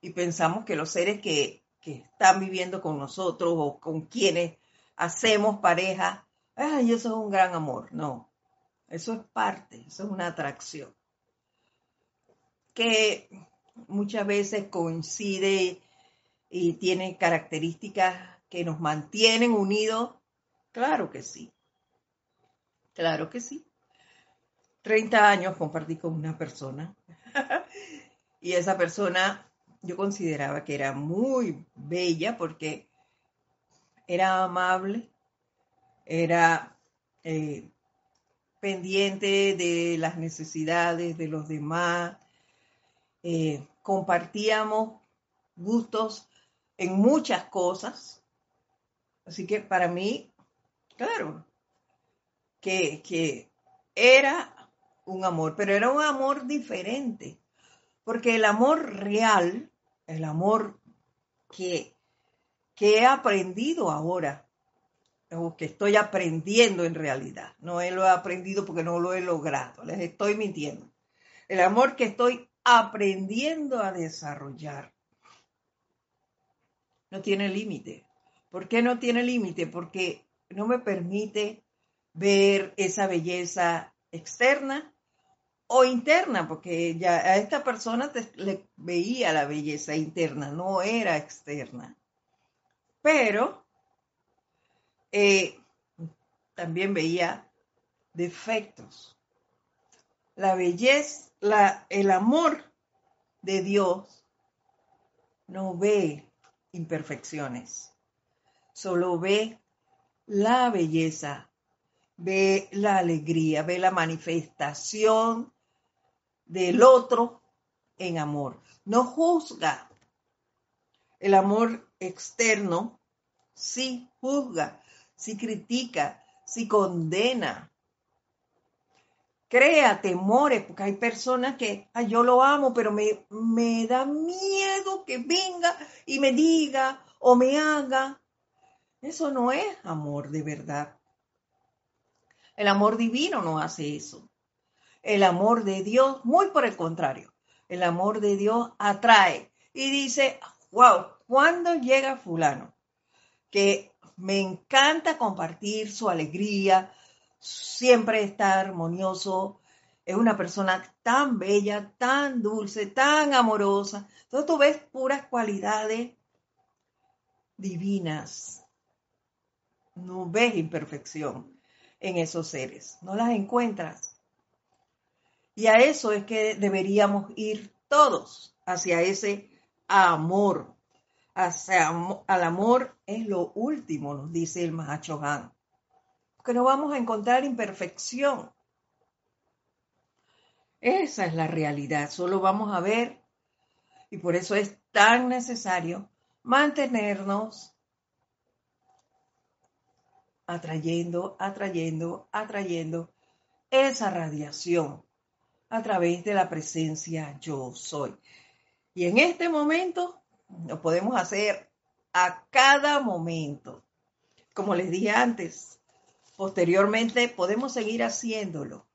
y pensamos que los seres que, que están viviendo con nosotros o con quienes hacemos pareja, ay, eso es un gran amor. No, eso es parte, eso es una atracción que muchas veces coincide y tiene características que nos mantienen unidos. Claro que sí. Claro que sí. 30 años compartí con una persona y esa persona yo consideraba que era muy bella porque era amable, era eh, pendiente de las necesidades de los demás, eh, compartíamos gustos en muchas cosas. Así que para mí, claro, que, que era un amor, pero era un amor diferente, porque el amor real, el amor que, que he aprendido ahora, o que estoy aprendiendo en realidad. No lo he aprendido porque no lo he logrado, les estoy mintiendo. El amor que estoy aprendiendo a desarrollar no tiene límite. ¿Por qué no tiene límite? Porque no me permite ver esa belleza externa o interna, porque ya a esta persona le veía la belleza interna, no era externa. Pero eh, también veía defectos. La belleza, la, el amor de Dios no ve imperfecciones, solo ve la belleza, ve la alegría, ve la manifestación del otro en amor. No juzga. El amor externo sí juzga, sí critica, sí condena. Crea temores, porque hay personas que, ay, yo lo amo, pero me, me da miedo que venga y me diga o me haga. Eso no es amor de verdad. El amor divino no hace eso. El amor de Dios, muy por el contrario, el amor de Dios atrae y dice, wow, ¿cuándo llega fulano? Que me encanta compartir su alegría, siempre está armonioso, es una persona tan bella, tan dulce, tan amorosa. Entonces tú ves puras cualidades divinas. No ves imperfección en esos seres, no las encuentras. Y a eso es que deberíamos ir todos, hacia ese amor. Hacia, al amor es lo último, nos dice el Mahacho Porque no vamos a encontrar imperfección. Esa es la realidad, solo vamos a ver, y por eso es tan necesario mantenernos atrayendo, atrayendo, atrayendo esa radiación a través de la presencia yo soy. Y en este momento lo podemos hacer a cada momento. Como les dije antes, posteriormente podemos seguir haciéndolo.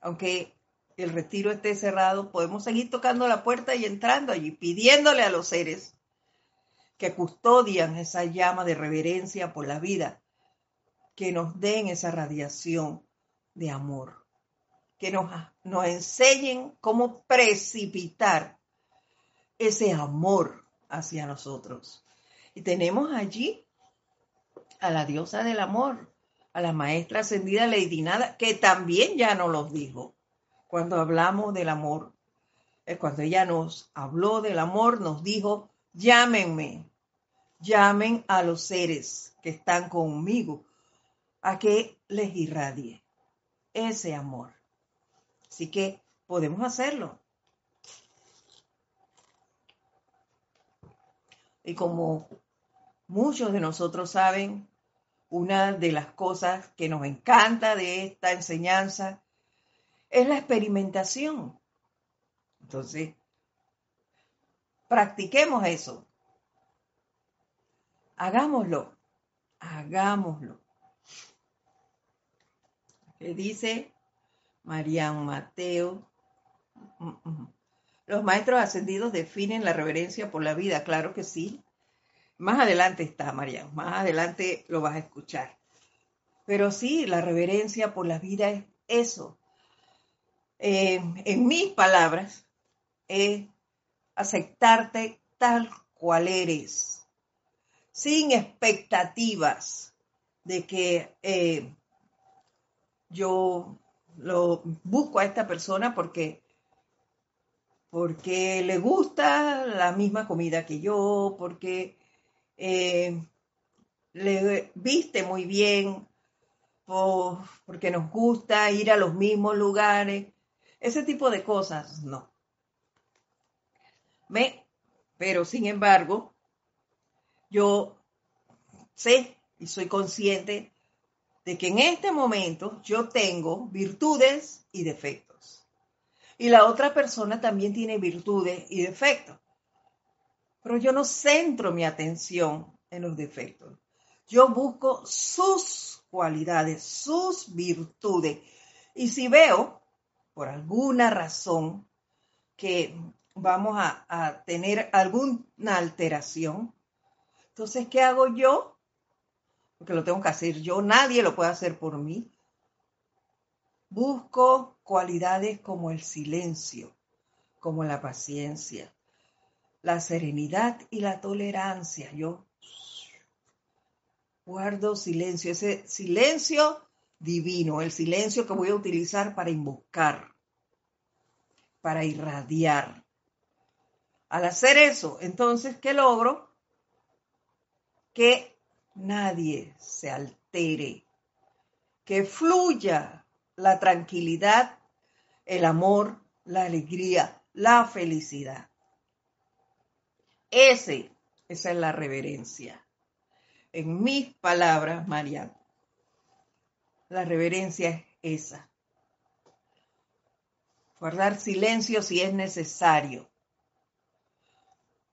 Aunque el retiro esté cerrado, podemos seguir tocando la puerta y entrando allí, pidiéndole a los seres que custodian esa llama de reverencia por la vida que nos den esa radiación de amor, que nos, nos enseñen cómo precipitar ese amor hacia nosotros. Y tenemos allí a la diosa del amor, a la maestra ascendida Lady Nada, que también ya nos los dijo cuando hablamos del amor. Cuando ella nos habló del amor, nos dijo, llámenme, llamen a los seres que están conmigo, a que les irradie ese amor. Así que podemos hacerlo. Y como muchos de nosotros saben, una de las cosas que nos encanta de esta enseñanza es la experimentación. Entonces, practiquemos eso. Hagámoslo, hagámoslo que dice Marian Mateo. Mm, mm. Los maestros ascendidos definen la reverencia por la vida, claro que sí. Más adelante está, Marian, más adelante lo vas a escuchar. Pero sí, la reverencia por la vida es eso. Eh, en mis palabras, es aceptarte tal cual eres, sin expectativas de que eh, yo lo busco a esta persona porque porque le gusta la misma comida que yo, porque eh, le viste muy bien, porque nos gusta ir a los mismos lugares, ese tipo de cosas, no. Me, pero sin embargo, yo sé y soy consciente de que en este momento yo tengo virtudes y defectos. Y la otra persona también tiene virtudes y defectos. Pero yo no centro mi atención en los defectos. Yo busco sus cualidades, sus virtudes. Y si veo, por alguna razón, que vamos a, tener alguna alteración, entonces, ¿qué hago yo? porque lo tengo que hacer yo, nadie lo puede hacer por mí. Busco cualidades como el silencio, como la paciencia, la serenidad y la tolerancia. Yo guardo silencio, ese silencio divino, el silencio que voy a utilizar para invocar, para irradiar. Al hacer eso, entonces, ¿qué logro? Que nadie se altere, que fluya la tranquilidad, el amor, la alegría, la felicidad. Ese, esa es la reverencia. En mis palabras, Mariana, la reverencia es esa. Guardar silencio si es necesario.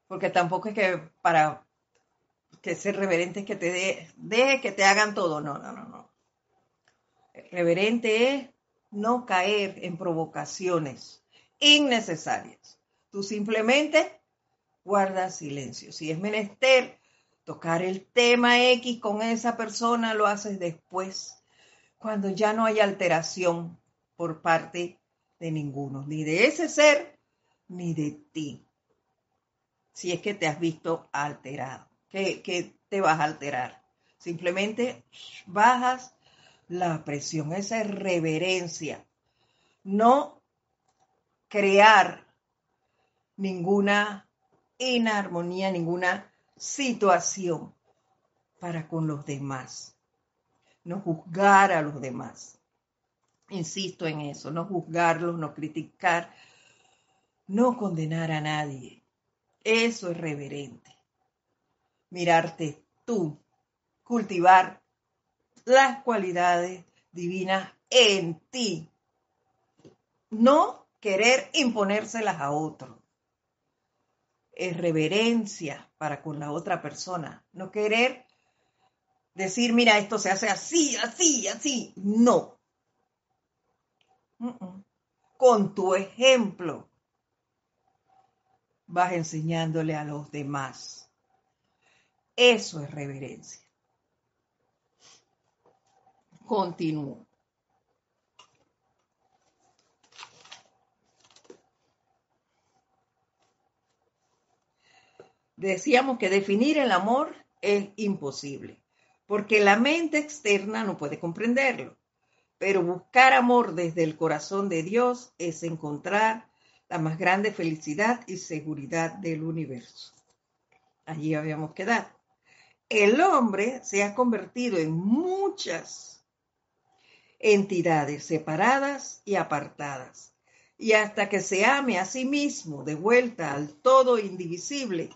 Porque tampoco es que para que ser reverente es que te deje que te hagan todo. No, no, no, no. Reverente es no caer en provocaciones innecesarias. Tú simplemente guardas silencio. Si es menester tocar el tema X con esa persona, lo haces después cuando ya no hay alteración por parte de ninguno, ni de ese ser, ni de ti. Si es que te has visto alterado, que, te vas a alterar. Simplemente bajas la presión, esa es reverencia. No crear ninguna inarmonía, ninguna situación para con los demás no juzgar a los demás. Insisto en eso, no juzgarlos, no criticar, no condenar a nadie. Eso es reverente. Mirarte tú, cultivar las cualidades divinas en ti. No querer imponérselas a otro. Es reverencia para con la otra persona. No querer decir, mira, esto se hace así, así, así. No. Con tu ejemplo vas enseñándole a los demás. Eso es reverencia. Continúo. Decíamos que definir el amor es imposible porque la mente externa no puede comprenderlo. Pero buscar amor desde el corazón de Dios es encontrar la más grande felicidad y seguridad del universo. Allí habíamos quedado. El hombre se ha convertido en muchas entidades separadas y apartadas. Y hasta que se ame a sí mismo de vuelta al todo indivisible,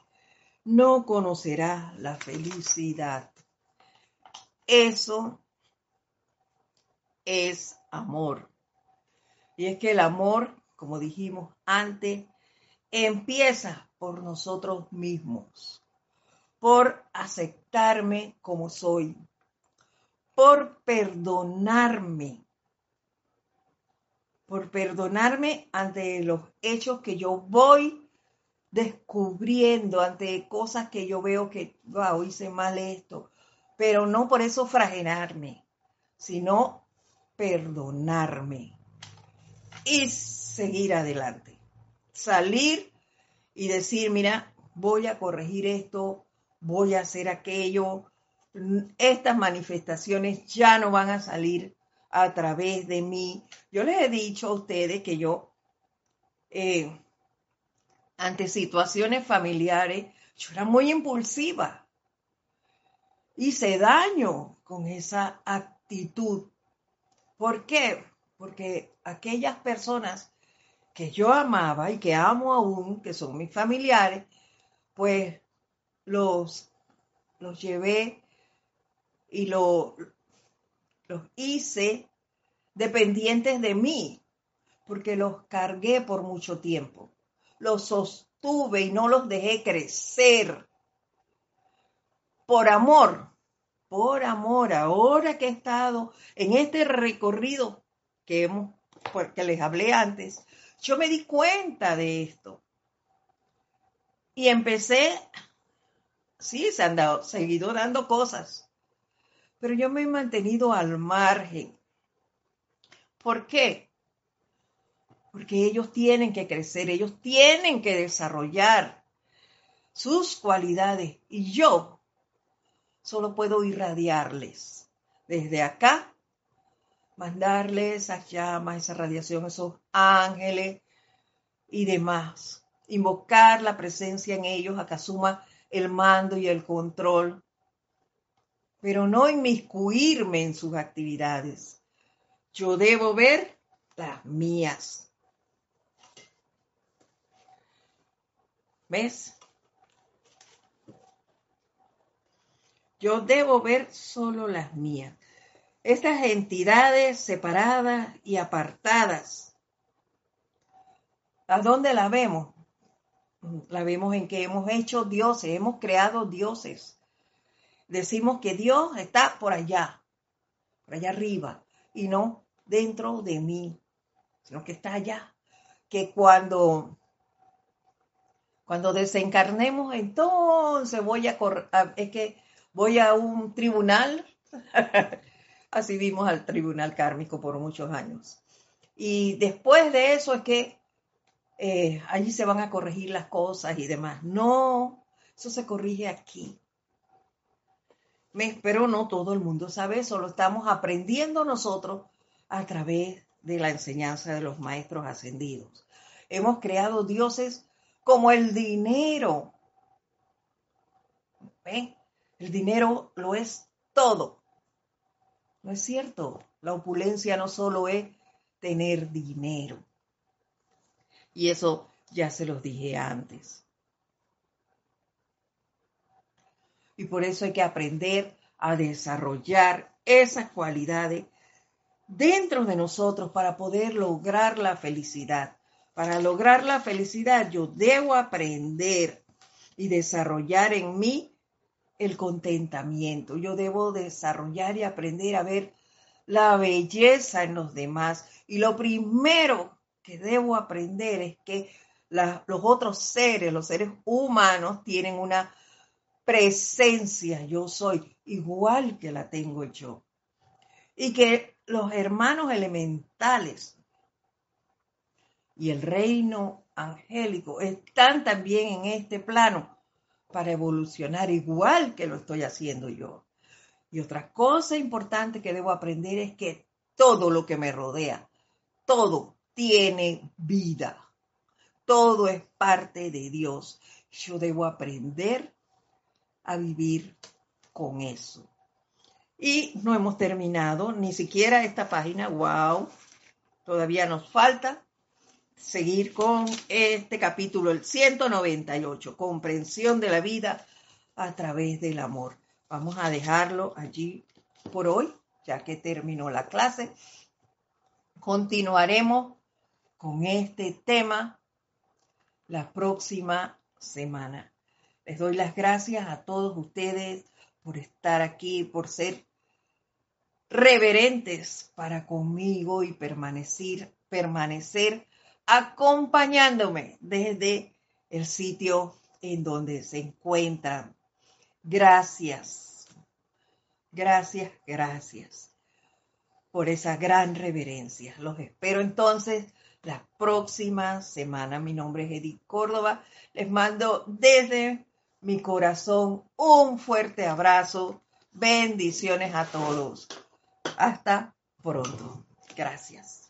no conocerá la felicidad. Eso es amor. Y es que el amor, como dijimos antes, empieza por nosotros mismos, por aceptarme como soy, por perdonarme, por perdonarme ante los hechos que yo voy descubriendo, ante cosas que yo veo que, wow, hice mal esto, pero no por eso fragenarme, sino perdonarme y seguir adelante. Salir y decir, mira, voy a corregir esto, voy a hacer aquello, estas manifestaciones ya no van a salir a través de mí. Yo les he dicho a ustedes que yo, eh, ante situaciones familiares, yo era muy impulsiva hice daño con esa actitud. ¿Por qué? Porque aquellas personas que yo amaba y que amo aún, que son mis familiares, pues los, los llevé y lo, los hice dependientes de mí, porque los cargué por mucho tiempo. Los sostuve y no los dejé crecer por amor, por amor, ahora que he estado en este recorrido que, hemos, pues, que les hablé antes, yo me di cuenta de esto. Y empecé, sí, se han dado, seguido dando cosas, pero yo me he mantenido al margen, ¿Por qué? Porque ellos tienen que crecer, ellos tienen que desarrollar sus cualidades y yo solo puedo irradiarles desde acá, mandarles esas llamas, esa radiación, esos ángeles y demás, invocar la presencia en ellos a que asuma el mando y el control, pero no inmiscuirme en sus actividades. Yo debo ver las mías. ¿Ves? Yo debo ver solo las mías. Estas entidades separadas y apartadas, ¿a dónde la vemos? La vemos en que hemos hecho dioses, hemos creado dioses. Decimos que Dios está por allá, por allá arriba, y no dentro de mí, sino que está allá. Que cuando, cuando desencarnemos, entonces voy a, es que voy a un tribunal, así vimos al tribunal kármico por muchos años. Y después de eso es que eh, allí se van a corregir las cosas y demás. No, eso se corrige aquí. Pero no todo el mundo sabe eso, lo estamos aprendiendo nosotros a través de la enseñanza de los maestros ascendidos. Hemos creado dioses como el dinero. ¿Ven? El dinero lo es todo. No es cierto. La opulencia no solo es tener dinero. Y eso ya se los dije antes. Y por eso hay que aprender a desarrollar esas cualidades dentro de nosotros para poder lograr la felicidad. Para lograr la felicidad yo debo aprender y desarrollar en mí el contentamiento. Yo debo desarrollar y aprender a ver la belleza en los demás. Y lo primero que debo aprender es que los otros seres, los seres humanos, tienen una presencia. Yo soy igual que la tengo yo. Y que los hermanos elementales y el reino angélico están también en este plano para evolucionar igual que lo estoy haciendo yo. Y otra cosa importante que debo aprender es que todo lo que me rodea, todo tiene vida. Todo es parte de Dios. Yo debo aprender a vivir con eso. Y no hemos terminado ni siquiera esta página. ¡Wow! Todavía nos falta seguir con este capítulo, el 198, comprensión de la vida a través del amor. Vamos a dejarlo allí por hoy, ya que terminó la clase. Continuaremos con este tema la próxima semana. Les doy las gracias a todos ustedes por estar aquí, por ser reverentes para conmigo y permanecer, permanecer acompañándome desde el sitio en donde se encuentran. Gracias, gracias, gracias por esa gran reverencia. Los espero entonces la próxima semana. Mi nombre es Edith Córdoba. Les mando desde mi corazón un fuerte abrazo. Bendiciones a todos. Hasta pronto. Gracias.